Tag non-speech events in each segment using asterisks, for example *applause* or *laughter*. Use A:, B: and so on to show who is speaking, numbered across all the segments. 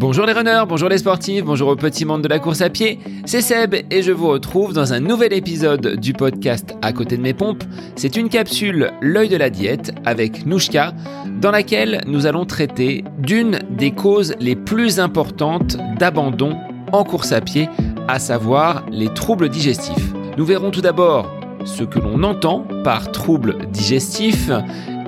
A: Bonjour les runners, bonjour les sportifs, bonjour au petit monde de la course à pied, c'est Seb et je vous retrouve dans un nouvel épisode du podcast À côté de mes pompes. C'est une capsule L'œil de la diète avec Nouchka dans laquelle nous allons traiter d'une des causes les plus importantes d'abandon en course à pied, à savoir les troubles digestifs. Nous verrons tout d'abord ce que l'on entend par troubles digestifs,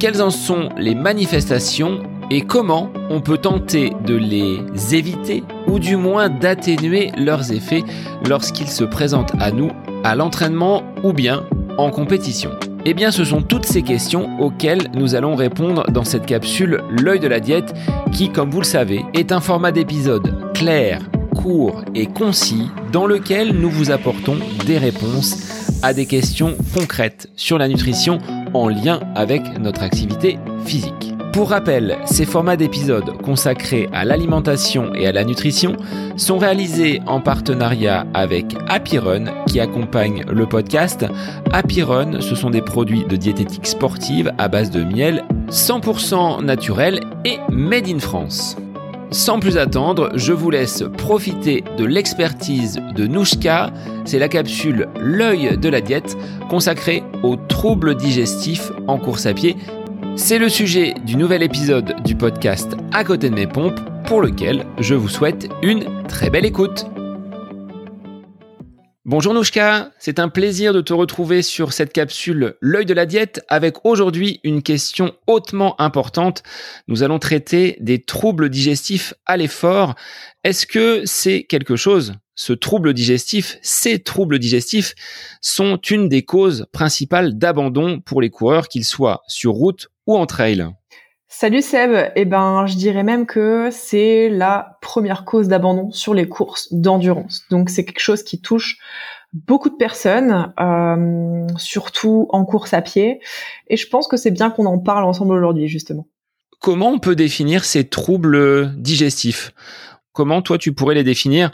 A: quelles en sont les manifestations et comment on peut tenter de les éviter ou du moins d'atténuer leurs effets lorsqu'ils se présentent à nous à l'entraînement ou bien en compétition? Eh bien, ce sont toutes ces questions auxquelles nous allons répondre dans cette capsule L'œil de la diète qui, comme vous le savez, est un format d'épisode clair, court et concis dans lequel nous vous apportons des réponses à des questions concrètes sur la nutrition en lien avec notre activité physique. Pour rappel, ces formats d'épisodes consacrés à l'alimentation et à la nutrition sont réalisés en partenariat avec Happy Run qui accompagne le podcast. Happy ce sont des produits de diététique sportive à base de miel 100% naturel et made in France. Sans plus attendre, je vous laisse profiter de l'expertise de Nouchka. C'est la capsule L'œil de la diète consacrée aux troubles digestifs en course à pied c'est le sujet du nouvel épisode du podcast À côté de mes pompes, pour lequel je vous souhaite une très belle écoute. Bonjour Nouchka, c'est un plaisir de te retrouver sur cette capsule L'œil de la diète avec aujourd'hui une question hautement importante. Nous allons traiter des troubles digestifs à l'effort. Est-ce que c'est quelque chose ce trouble digestif, ces troubles digestifs sont une des causes principales d'abandon pour les coureurs, qu'ils soient sur route ou en trail?
B: Salut Seb, eh ben je dirais même que c'est la première cause d'abandon sur les courses d'endurance. Donc c'est quelque chose qui touche beaucoup de personnes, euh, surtout en course à pied. Et je pense que c'est bien qu'on en parle ensemble aujourd'hui justement.
A: Comment on peut définir ces troubles digestifs? Comment toi tu pourrais les définir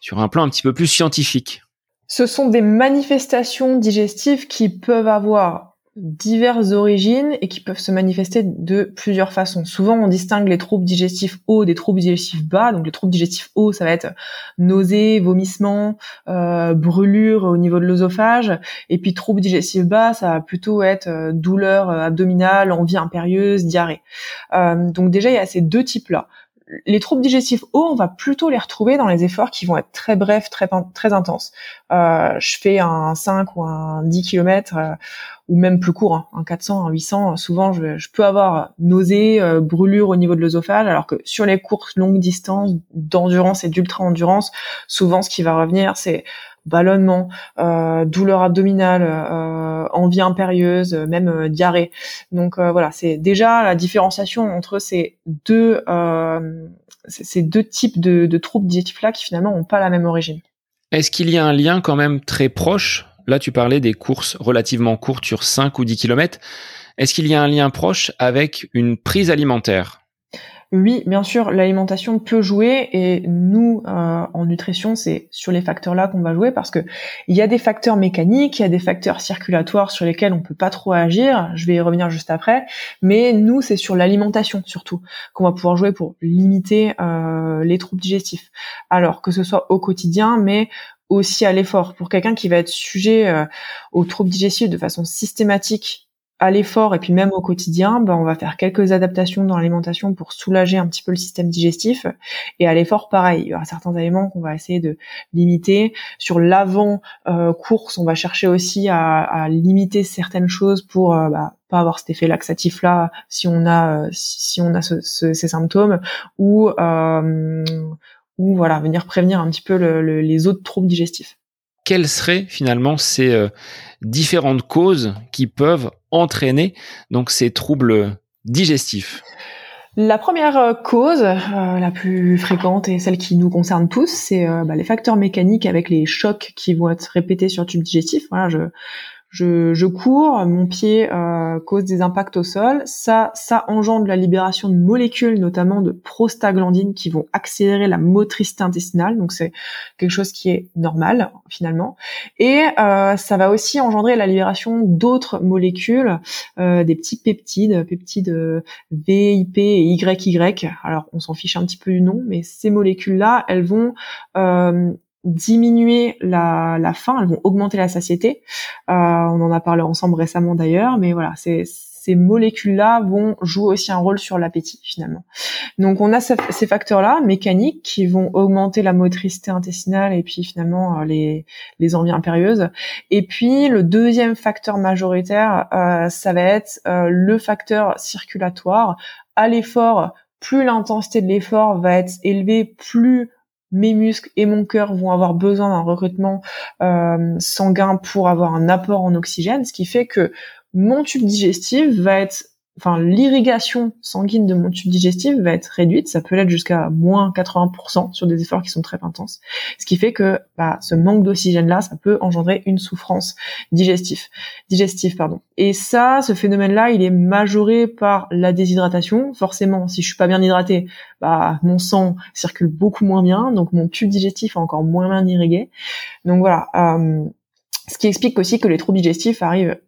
A: sur un plan un petit peu plus scientifique?
B: Ce sont des manifestations digestives qui peuvent avoir diverses origines et qui peuvent se manifester de plusieurs façons. Souvent, on distingue les troubles digestifs hauts des troubles digestifs bas. Donc, les troubles digestifs hauts, ça va être nausées, vomissements, euh, brûlures au niveau de l'œsophage. Et puis, troubles digestifs bas, ça va plutôt être euh, douleur euh, abdominale, envie impérieuse, diarrhée. Euh, donc, déjà, il y a ces deux types-là les troubles digestifs hauts, on va plutôt les retrouver dans les efforts qui vont être très brefs, très très intenses. Euh, je fais un 5 ou un 10 km ou même plus court, hein, un 400, un 800. Souvent, je, je peux avoir nausées, euh, brûlures au niveau de l'œsophage, alors que sur les courses longues distances, d'endurance et d'ultra endurance, souvent ce qui va revenir, c'est ballonnement, euh, douleur abdominale, euh, envie impérieuse, même euh, diarrhée. Donc euh, voilà, c'est déjà la différenciation entre ces deux ces deux types de, de troubles digestifs là qui finalement n'ont pas la même origine.
A: Est-ce qu'il y a un lien quand même très proche Là, tu parlais des courses relativement courtes sur 5 ou 10 km. Est-ce qu'il y a un lien proche avec une prise alimentaire?
B: Oui, bien sûr, l'alimentation peut jouer et nous, euh, en nutrition, c'est sur les facteurs-là qu'on va jouer parce que il y a des facteurs mécaniques, il y a des facteurs circulatoires sur lesquels on peut pas trop agir. Je vais y revenir juste après, mais nous, c'est sur l'alimentation surtout qu'on va pouvoir jouer pour limiter euh, les troubles digestifs. Alors que ce soit au quotidien, mais aussi à l'effort. Pour quelqu'un qui va être sujet euh, aux troubles digestifs de façon systématique à l'effort et puis même au quotidien, ben on va faire quelques adaptations dans l'alimentation pour soulager un petit peu le système digestif. Et à l'effort, pareil, il y aura certains éléments qu'on va essayer de limiter. Sur l'avant euh, course, on va chercher aussi à, à limiter certaines choses pour euh, bah, pas avoir cet effet laxatif là si on a euh, si on a ce, ces symptômes ou euh, ou voilà venir prévenir un petit peu le, les autres troubles digestifs
A: quelles seraient finalement ces euh, différentes causes qui peuvent entraîner donc ces troubles digestifs?
B: La première euh, cause, euh, la plus fréquente et celle qui nous concerne tous, c'est bah, les facteurs mécaniques avec les chocs qui vont être répétés sur le tube digestif. Je, je cours, mon pied euh, cause des impacts au sol, ça, ça engendre la libération de molécules, notamment de prostaglandines, qui vont accélérer la motricité intestinale. Donc c'est quelque chose qui est normal finalement. Et euh, ça va aussi engendrer la libération d'autres molécules, euh, des petits peptides, peptides VIP et YY. Alors on s'en fiche un petit peu du nom, mais ces molécules-là, elles vont euh, diminuer la, la faim, elles vont augmenter la satiété. Euh, on en a parlé ensemble récemment d'ailleurs, mais voilà, c'est ces molécules-là vont jouer aussi un rôle sur l'appétit finalement. Donc on a ces facteurs-là mécaniques qui vont augmenter la motricité intestinale et puis finalement euh, les, les envies impérieuses. Et puis le deuxième facteur majoritaire, euh, ça va être euh, le facteur circulatoire. À l'effort, plus l'intensité de l'effort va être élevée, plus mes muscles et mon cœur vont avoir besoin d'un recrutement euh, sanguin pour avoir un apport en oxygène, ce qui fait que mon tube digestif va être enfin l'irrigation sanguine de mon tube digestif va être réduite, ça peut l'être jusqu'à moins 80% sur des efforts qui sont très intenses, ce qui fait que bah, ce manque d'oxygène là, ça peut engendrer une souffrance digestive, digestive pardon. Et ça, ce phénomène-là, il est majoré par la déshydratation. Forcément, si je suis pas bien hydraté, bah mon sang circule beaucoup moins bien, donc mon tube digestif est encore moins bien irrigué. Donc voilà. Euh, ce qui explique aussi que les troubles digestifs arrivent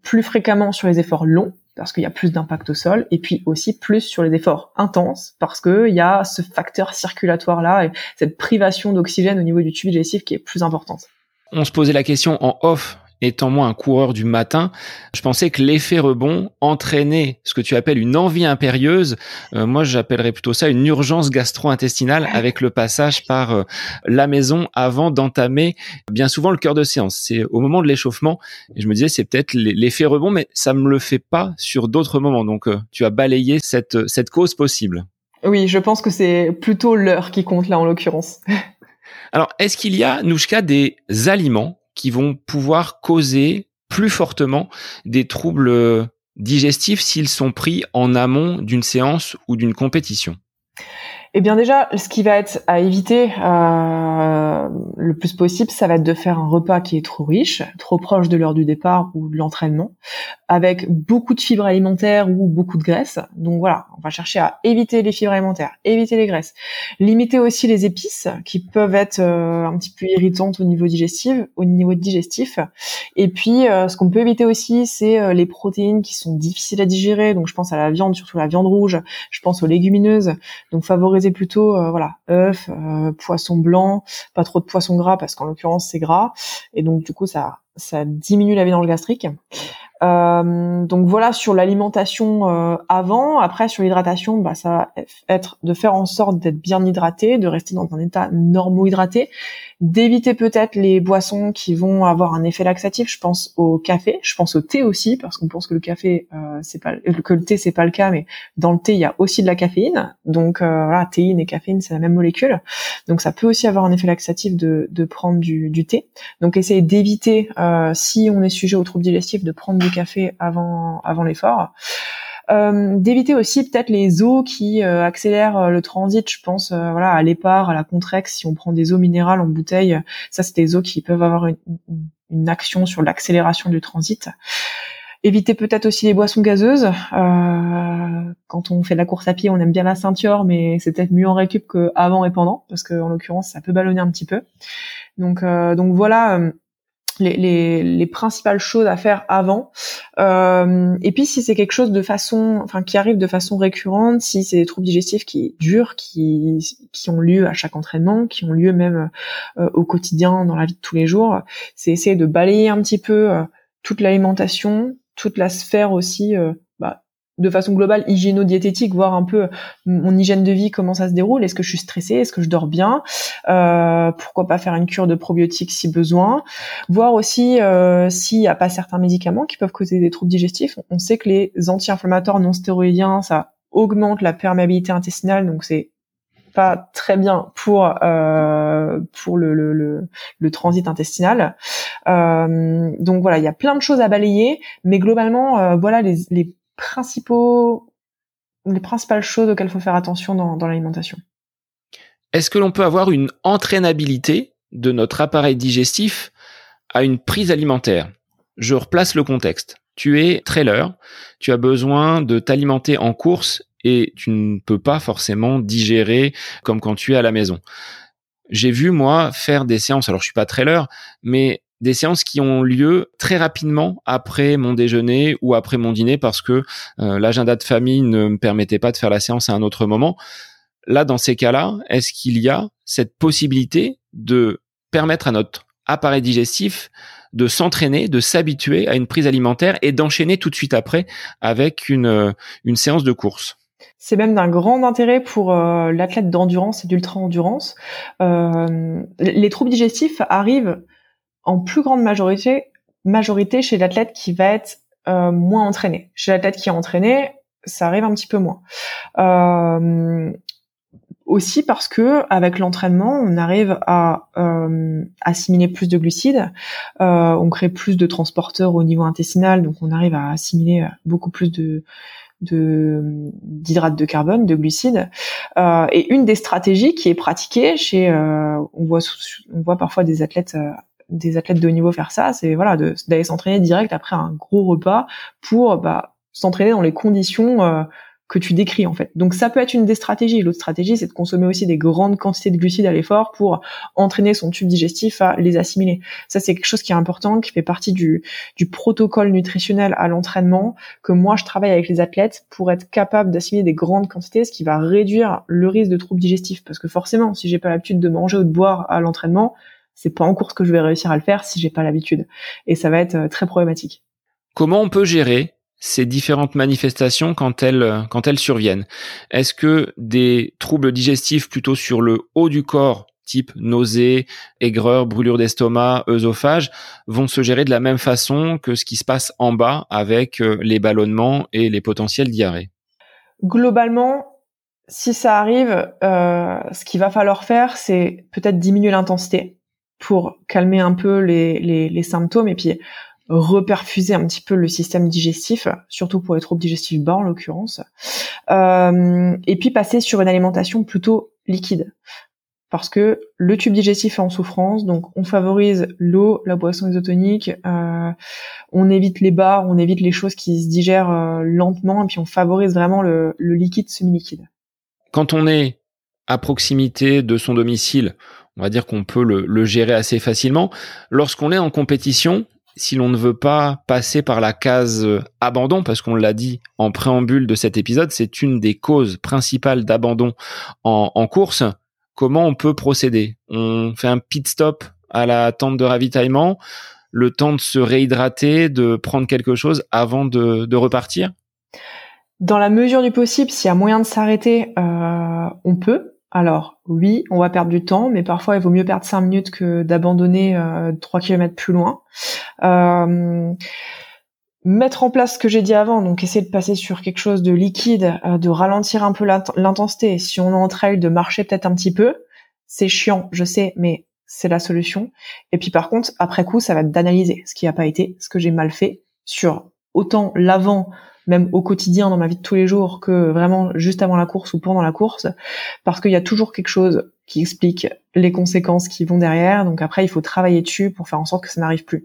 B: plus fréquemment sur les efforts longs, parce qu'il y a plus d'impact au sol, et puis aussi plus sur les efforts intenses, parce qu'il y a ce facteur circulatoire là, et cette privation d'oxygène au niveau du tube digestif qui est plus importante.
A: On se posait la question en off étant moi un coureur du matin, je pensais que l'effet rebond entraînait ce que tu appelles une envie impérieuse. Euh, moi, j'appellerais plutôt ça une urgence gastro-intestinale avec le passage par euh, la maison avant d'entamer bien souvent le cœur de séance. C'est au moment de l'échauffement. Et je me disais, c'est peut-être l'effet rebond, mais ça me le fait pas sur d'autres moments. Donc, euh, tu as balayé cette, cette cause possible.
B: Oui, je pense que c'est plutôt l'heure qui compte là en l'occurrence. *laughs*
A: Alors, est-ce qu'il y a, Nouchka, des aliments qui vont pouvoir causer plus fortement des troubles euh, digestifs s'ils sont pris en amont d'une séance ou d'une compétition.
B: Eh bien déjà, ce qui va être à éviter euh, le plus possible, ça va être de faire un repas qui est trop riche, trop proche de l'heure du départ ou de l'entraînement, avec beaucoup de fibres alimentaires ou beaucoup de graisses. Donc voilà, on va chercher à éviter les fibres alimentaires, éviter les graisses, limiter aussi les épices qui peuvent être euh, un petit peu irritantes au niveau digestif, au niveau digestif. Et puis, euh, ce qu'on peut éviter aussi, c'est les protéines qui sont difficiles à digérer. Donc je pense à la viande, surtout la viande rouge. Je pense aux légumineuses. Donc favoriser plutôt euh, voilà œufs, euh, poisson blanc, pas trop de poisson gras parce qu'en l'occurrence c'est gras et donc du coup ça ça diminue la vidange gastrique. Euh, donc voilà sur l'alimentation euh, avant. Après sur l'hydratation, bah, ça va être de faire en sorte d'être bien hydraté, de rester dans un état normo hydraté, d'éviter peut-être les boissons qui vont avoir un effet laxatif. Je pense au café, je pense au thé aussi parce qu'on pense que le café euh, c'est pas que le thé c'est pas le cas, mais dans le thé il y a aussi de la caféine. Donc euh, voilà, théine et caféine c'est la même molécule. Donc ça peut aussi avoir un effet laxatif de, de prendre du, du thé. Donc essayer d'éviter si on est sujet aux troubles digestifs de prendre du café avant l'effort. Euh, d'éviter aussi peut-être les eaux qui euh, accélèrent euh, le transit. Je pense voilà à l'épar, à la Contrex. Si on prend des eaux minérales en bouteille, ça c'est des eaux qui peuvent avoir une, action sur l'accélération du transit. Éviter peut-être aussi les boissons gazeuses. quand on fait de la course à pied, on aime bien la ceinture, mais c'est peut-être mieux en récup qu'avant et pendant, parce qu'en l'occurrence, ça peut ballonner un petit peu. Donc, donc voilà les, les, les, principales choses à faire avant. Euh, et puis si c'est quelque chose de façon, enfin qui arrive de façon récurrente, si c'est des troubles digestifs qui durent, qui, qui ont lieu à chaque entraînement, qui ont lieu même euh, au quotidien dans la vie de tous les jours, c'est essayer de balayer un petit peu euh, toute l'alimentation, toute la sphère aussi euh, de façon globale hygiéno-diététique, voir un peu mon hygiène de vie, comment ça se déroule, est-ce que je suis stressée, est-ce que je dors bien, euh, pourquoi pas faire une cure de probiotiques si besoin, voir aussi euh, s'il n'y a pas certains médicaments qui peuvent causer des troubles digestifs. On sait que les anti-inflammatoires non stéroïdiens, ça augmente la perméabilité intestinale, donc c'est pas très bien pour euh, pour le, transit intestinal. donc voilà, il y a plein de choses à balayer, mais globalement, voilà les principaux, les principales choses auxquelles il faut faire attention dans, dans l'alimentation.
A: Est-ce que l'on peut avoir une entraînabilité de notre appareil digestif à une prise alimentaire? Je replace le contexte. Tu es trailer, tu as besoin de t'alimenter en course et tu ne peux pas forcément digérer comme quand tu es à la maison. J'ai vu moi faire des séances, alors je suis pas trailer, mais des séances qui ont lieu très rapidement après mon déjeuner ou après mon dîner parce que euh, l'agenda de famille ne me permettait pas de faire la séance à un autre moment. Là, dans ces cas-là, est-ce qu'il y a cette possibilité de permettre à notre appareil digestif de s'entraîner, de s'habituer à une prise alimentaire et d'enchaîner tout de suite après avec une, euh, une séance de course?
B: C'est même d'un grand intérêt pour euh, l'athlète d'endurance et d'ultra-endurance. Les troubles digestifs arrivent en plus grande majorité, majorité chez l'athlète qui va être euh, moins entraîné. Chez l'athlète qui est entraîné, ça arrive un petit peu moins. Euh, aussi parce que avec l'entraînement, on arrive à euh, assimiler plus de glucides, euh, on crée plus de transporteurs au niveau intestinal, donc on arrive à assimiler beaucoup plus de d'hydrates de, carbone, de glucides. Euh, et une des stratégies qui est pratiquée chez, euh, on voit on voit parfois des athlètes des athlètes de haut niveau faire ça, c'est voilà d'aller s'entraîner direct après un gros repas pour bah, s'entraîner dans les conditions euh, que tu décris en fait. Donc ça peut être une des stratégies. L'autre stratégie, c'est de consommer aussi des grandes quantités de glucides à l'effort pour entraîner son tube digestif à les assimiler. Ça, c'est quelque chose qui est important, qui fait partie du, du protocole nutritionnel à l'entraînement, que moi je travaille avec les athlètes pour être capable d'assimiler des grandes quantités, ce qui va réduire le risque de troubles digestifs. Parce que forcément, si j'ai pas l'habitude de manger ou de boire à l'entraînement, c'est pas en course que je vais réussir à le faire si j'ai pas l'habitude. Et ça va être euh, très problématique.
A: Comment on peut gérer ces différentes manifestations quand elles, euh, quand elles surviennent? Est-ce que des troubles digestifs plutôt sur le haut du corps, type nausées, aigreur, brûlure d'estomac, œsophage, vont se gérer de la même façon que ce qui se passe en bas avec euh, les ballonnements et les potentiels diarrhées?
B: Globalement, si ça arrive, euh, ce qu'il va falloir faire, c'est peut-être diminuer l'intensité pour calmer un peu les, les, les, symptômes et puis reperfuser un petit peu le système digestif, surtout pour les troubles digestifs bas en l'occurrence, euh, et puis passer sur une alimentation plutôt liquide. Parce que le tube digestif est en souffrance, donc on favorise l'eau, la boisson isotonique, euh, on évite les bars, on évite les choses qui se digèrent euh, lentement, et puis on favorise vraiment le, le liquide semi-liquide.
A: Quand on est à proximité de son domicile, on va dire qu'on peut le, gérer assez facilement. Lorsqu'on est en compétition, si l'on ne veut pas passer par la case euh, abandon, parce qu'on l'a dit en préambule de cet épisode, c'est une des causes principales d'abandon en, course, comment on peut procéder? On fait un pit stop à la tente de ravitaillement, le temps de se réhydrater, de prendre quelque chose avant de, repartir?
B: Dans la mesure du possible, s'il y a moyen de s'arrêter, euh, on peut. Alors oui, on va perdre du temps, mais parfois il vaut mieux perdre 5 minutes que d'abandonner euh, 3 km plus loin. Euh, mettre en place ce que j'ai dit avant, donc essayer de passer sur quelque chose de liquide, euh, de ralentir un peu l'intensité. Si on est en trail, de marcher peut-être un petit peu. C'est chiant, je sais, mais c'est la solution. Et puis par contre, après coup, ça va être d'analyser ce qui n'a pas été, ce que j'ai mal fait sur autant l'avant même au quotidien dans ma vie de tous les jours que vraiment juste avant la course ou pendant la course parce qu'il y a toujours quelque chose qui explique les conséquences qui vont derrière. Donc après il faut travailler dessus pour faire en sorte que ça n'arrive plus.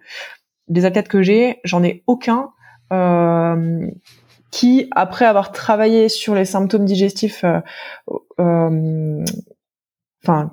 B: Les athlètes que j'ai j'en ai aucun euh, qui après avoir travaillé sur les symptômes digestifs euh, euh, enfin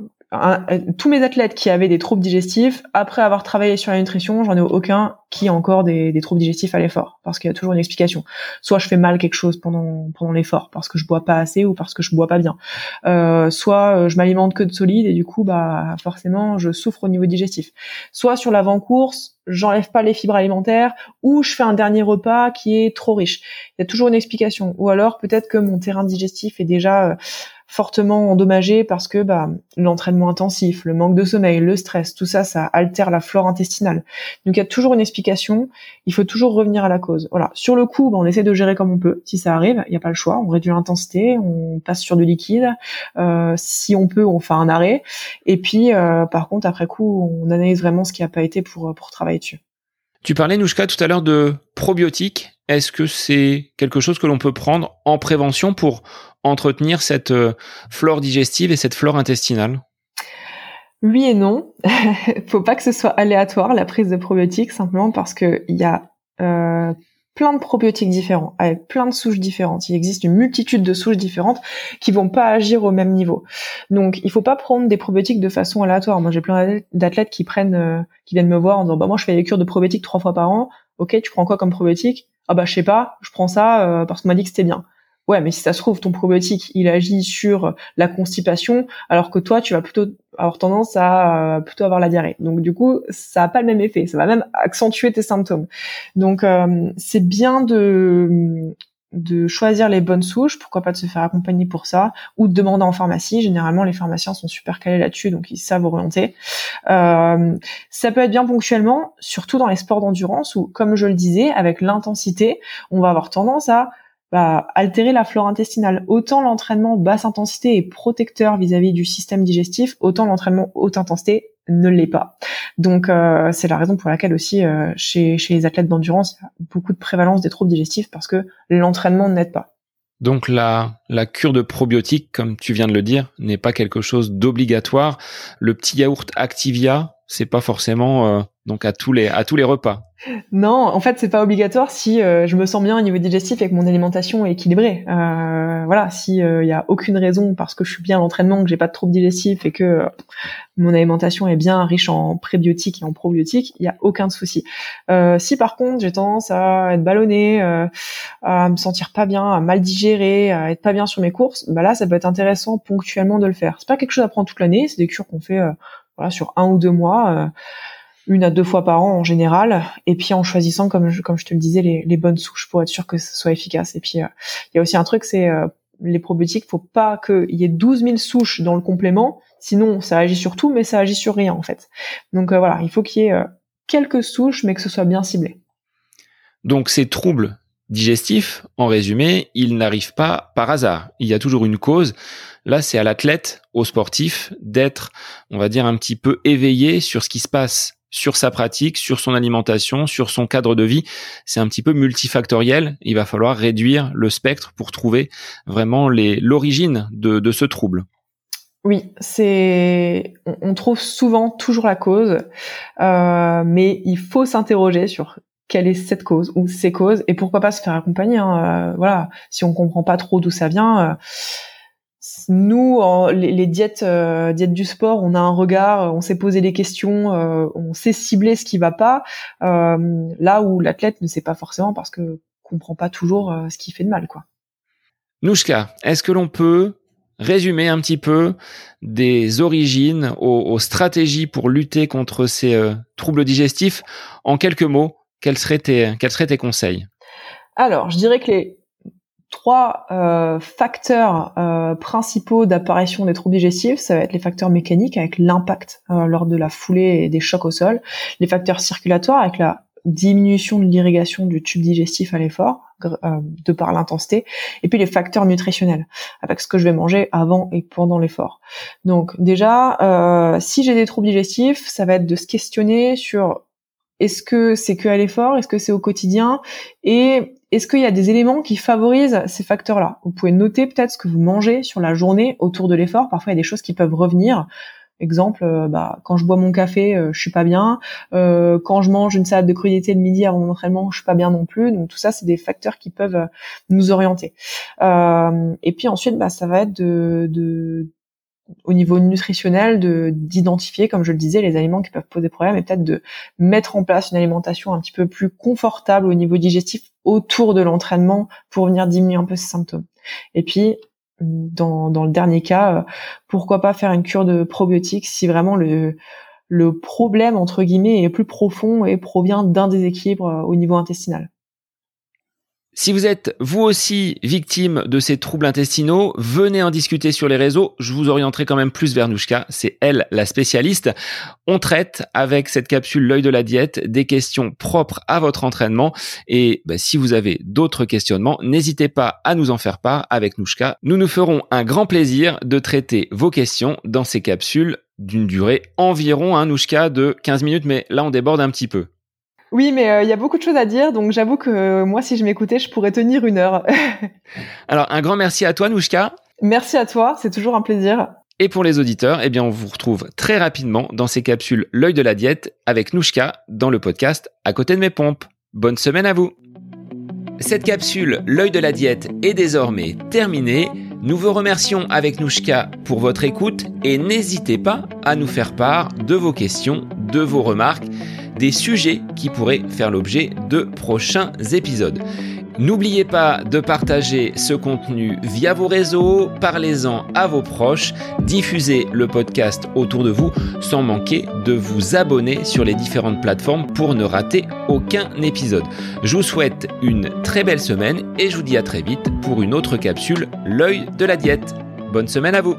B: tous mes athlètes qui avaient des troubles digestifs, après avoir travaillé sur la nutrition, j'en ai aucun qui a encore des, troubles digestifs à l'effort, parce qu'il y a toujours une explication. Soit je fais mal quelque chose pendant pendant l'effort, parce que je bois pas assez ou parce que je bois pas bien. Euh, soit euh, je m'alimente que de solides et du coup, bah forcément, je souffre au niveau digestif. Soit sur l'avant-course, j'enlève pas les fibres alimentaires, ou je fais un dernier repas qui est trop riche. Il y a toujours une explication. Ou alors peut-être que mon terrain digestif est déjà euh, fortement endommagé parce que bah, l'entraînement intensif, le manque de sommeil, le stress, tout ça, ça altère la flore intestinale. Donc il y a toujours une explication. Il faut toujours revenir à la cause. Voilà. Sur le coup, bah, on essaie de gérer comme on peut. Si ça arrive, il n'y a pas le choix. On réduit l'intensité, on passe sur du liquide. Euh, si on peut, on fait un arrêt. Et puis, euh, par contre, après coup, on analyse vraiment ce qui n'a pas été pour pour travailler dessus.
A: Tu parlais, Nouchka, tout à l'heure de probiotiques. Est-ce que c'est quelque chose que l'on peut prendre en prévention pour entretenir cette euh, flore digestive et cette flore intestinale?
B: Oui et non. *laughs* Faut pas que ce soit aléatoire la prise de probiotiques simplement parce que il y a euh, plein de probiotiques différents avec plein de souches différentes. Il existe une multitude de souches différentes qui vont pas agir au même niveau. Donc il faut pas prendre des probiotiques de façon aléatoire. Moi j'ai plein d'athlètes qui prennent, euh, qui viennent me voir en disant bah moi je fais des cures de probiotiques trois fois par an. Ok, tu prends quoi comme probiotique? Ah bah je sais pas, je prends ça euh, parce qu'on m'a dit que c'était bien. Ouais, mais si ça se trouve, ton probiotique, il agit sur la constipation, alors que toi, tu vas plutôt avoir tendance à euh, plutôt avoir la diarrhée. Donc du coup, ça a pas le même effet. Ça va même accentuer tes symptômes. Donc euh, c'est bien de de choisir les bonnes souches, pourquoi pas de se faire accompagner pour ça, ou de demander en pharmacie. Généralement, les pharmaciens sont super calés là-dessus, donc ils savent orienter. Euh, ça peut être bien ponctuellement, surtout dans les sports d'endurance, où, comme je le disais, avec l'intensité, on va avoir tendance à va altérer la flore intestinale. Autant l'entraînement basse intensité est protecteur vis-à-vis du système digestif, autant l'entraînement haute intensité ne l'est pas. Donc euh, c'est la raison pour laquelle aussi euh, chez, chez les athlètes d'endurance, il y a beaucoup de prévalence des troubles digestifs parce que l'entraînement n'aide pas.
A: Donc la, la cure de probiotiques, comme tu viens de le dire, n'est pas quelque chose d'obligatoire. Le petit yaourt Activia, c'est pas forcément euh, donc à tous les à tous les repas.
B: Non, en fait, c'est pas obligatoire si euh, je me sens bien au niveau digestif et que mon alimentation est équilibrée. Euh, voilà, si il euh, y a aucune raison parce que je suis bien à l'entraînement, que j'ai pas de troubles digestifs et que mon alimentation est bien riche en prébiotiques et en probiotiques, il y a aucun souci. si par contre j'ai tendance à être ballonné, à me sentir pas bien, à mal digérer, à être pas bien sur mes courses, bah là, ça peut être intéressant ponctuellement de le faire. C'est pas quelque chose à prendre toute l'année, c'est des cures qu'on fait voilà sur un ou deux mois une à deux fois par an en général, et puis en choisissant, comme je, comme je te le disais, les, les bonnes souches pour être sûr que ce soit efficace. Et puis euh, il y a aussi un truc, c'est euh, les probiotiques, faut pas qu'il y ait 12 000 souches dans le complément, sinon ça agit sur tout, mais ça agit sur rien en fait. Donc euh, voilà, il faut qu'il y ait quelques souches, mais que ce soit bien ciblé.
A: Donc ces troubles digestifs, en résumé, ils n'arrivent pas par hasard. Il y a toujours une cause. Là, c'est à l'athlète, au sportif, d'être, on va dire, un petit peu éveillé sur ce qui se passe sur sa pratique, sur son alimentation, sur son cadre de vie. C'est un petit peu multifactoriel. Il va falloir réduire le spectre pour trouver vraiment l'origine de, ce trouble.
B: Oui, c'est on trouve souvent toujours la cause, euh, mais il faut s'interroger sur quelle est cette cause ou ces causes et pourquoi pas se faire accompagner. Hein. Euh, voilà, si on comprend pas trop d'où ça vient. Euh, nous, les, diètes, euh, diètes du sport, on a un regard, on s'est posé des questions, euh, on sait cibler ce qui va pas. Euh, là où l'athlète ne sait pas forcément parce que comprend pas toujours ce qui fait de mal, quoi.
A: Nouchka, est-ce que l'on peut résumer un petit peu des origines aux, stratégies pour lutter contre ces troubles digestifs? En quelques mots Quels seraient tes, quels seraient tes conseils?
B: Alors, je dirais que les trois euh, facteurs euh, principaux d'apparition des troubles digestifs, ça va être les facteurs mécaniques avec l'impact euh, lors de la foulée et des chocs au sol, les facteurs circulatoires avec la diminution de l'irrigation du tube digestif à l'effort de par l'intensité, et puis les facteurs nutritionnels avec ce que je vais manger avant et pendant l'effort. Donc déjà, si j'ai des troubles digestifs, ça va être de se questionner sur est-ce que c'est que à l'effort Est-ce que c'est au quotidien Et est-ce qu'il y a des éléments qui favorisent ces facteurs-là? Vous pouvez noter peut-être ce que vous mangez sur la journée autour de l'effort. Parfois, il y a des choses qui peuvent revenir. Exemple, euh, bah, quand je bois mon café, euh, je suis pas bien. Euh, quand je mange une salade de crudités le midi avant mon entraînement, je suis pas bien non plus. Donc tout ça, c'est des facteurs qui peuvent nous orienter. et puis ensuite, bah, ça va être de au niveau nutritionnel de d'identifier, comme je le disais, les aliments qui peuvent poser problème et peut-être de mettre en place une alimentation un petit peu plus confortable au niveau digestif autour de l'entraînement pour venir diminuer un peu ces symptômes. Et puis dans, dans le dernier cas, euh, pourquoi pas faire une cure de probiotiques si vraiment le le problème entre guillemets est plus profond et provient d'un déséquilibre euh, au niveau intestinal.
A: Si vous êtes vous aussi victime de ces troubles intestinaux, venez en discuter sur les réseaux. Je vous orienterai quand même plus vers Nouchka. C'est elle la spécialiste. On traite avec cette capsule l'œil de la diète des questions propres à votre entraînement. Et bah, si vous avez d'autres questionnements, n'hésitez pas à nous en faire part avec Nouchka. Nous nous ferons un grand plaisir de traiter vos questions dans ces capsules d'une durée environ, hein, Nouchka, de 15 minutes, mais là on déborde un petit peu.
B: Oui, mais euh, il y a beaucoup de choses à dire, donc j'avoue que euh, moi, si je m'écoutais, je pourrais tenir une heure. *laughs*
A: Alors, un grand merci à toi, Nouchka.
B: Merci à toi, c'est toujours un plaisir.
A: Et pour les auditeurs, eh bien, on vous retrouve très rapidement dans ces capsules L'œil de la diète avec Nouchka dans le podcast À côté de mes pompes. Bonne semaine à vous. Cette capsule L'œil de la diète est désormais terminée. Nous vous remercions avec Nouchka pour votre écoute et n'hésitez pas à nous faire part de vos questions, de vos remarques, des sujets qui pourraient faire l'objet de prochains épisodes. N'oubliez pas de partager ce contenu via vos réseaux, parlez-en à vos proches, diffusez le podcast autour de vous sans manquer de vous abonner sur les différentes plateformes pour ne rater aucun épisode. Je vous souhaite une très belle semaine et je vous dis à très vite pour une autre capsule, l'œil de la diète. Bonne semaine à vous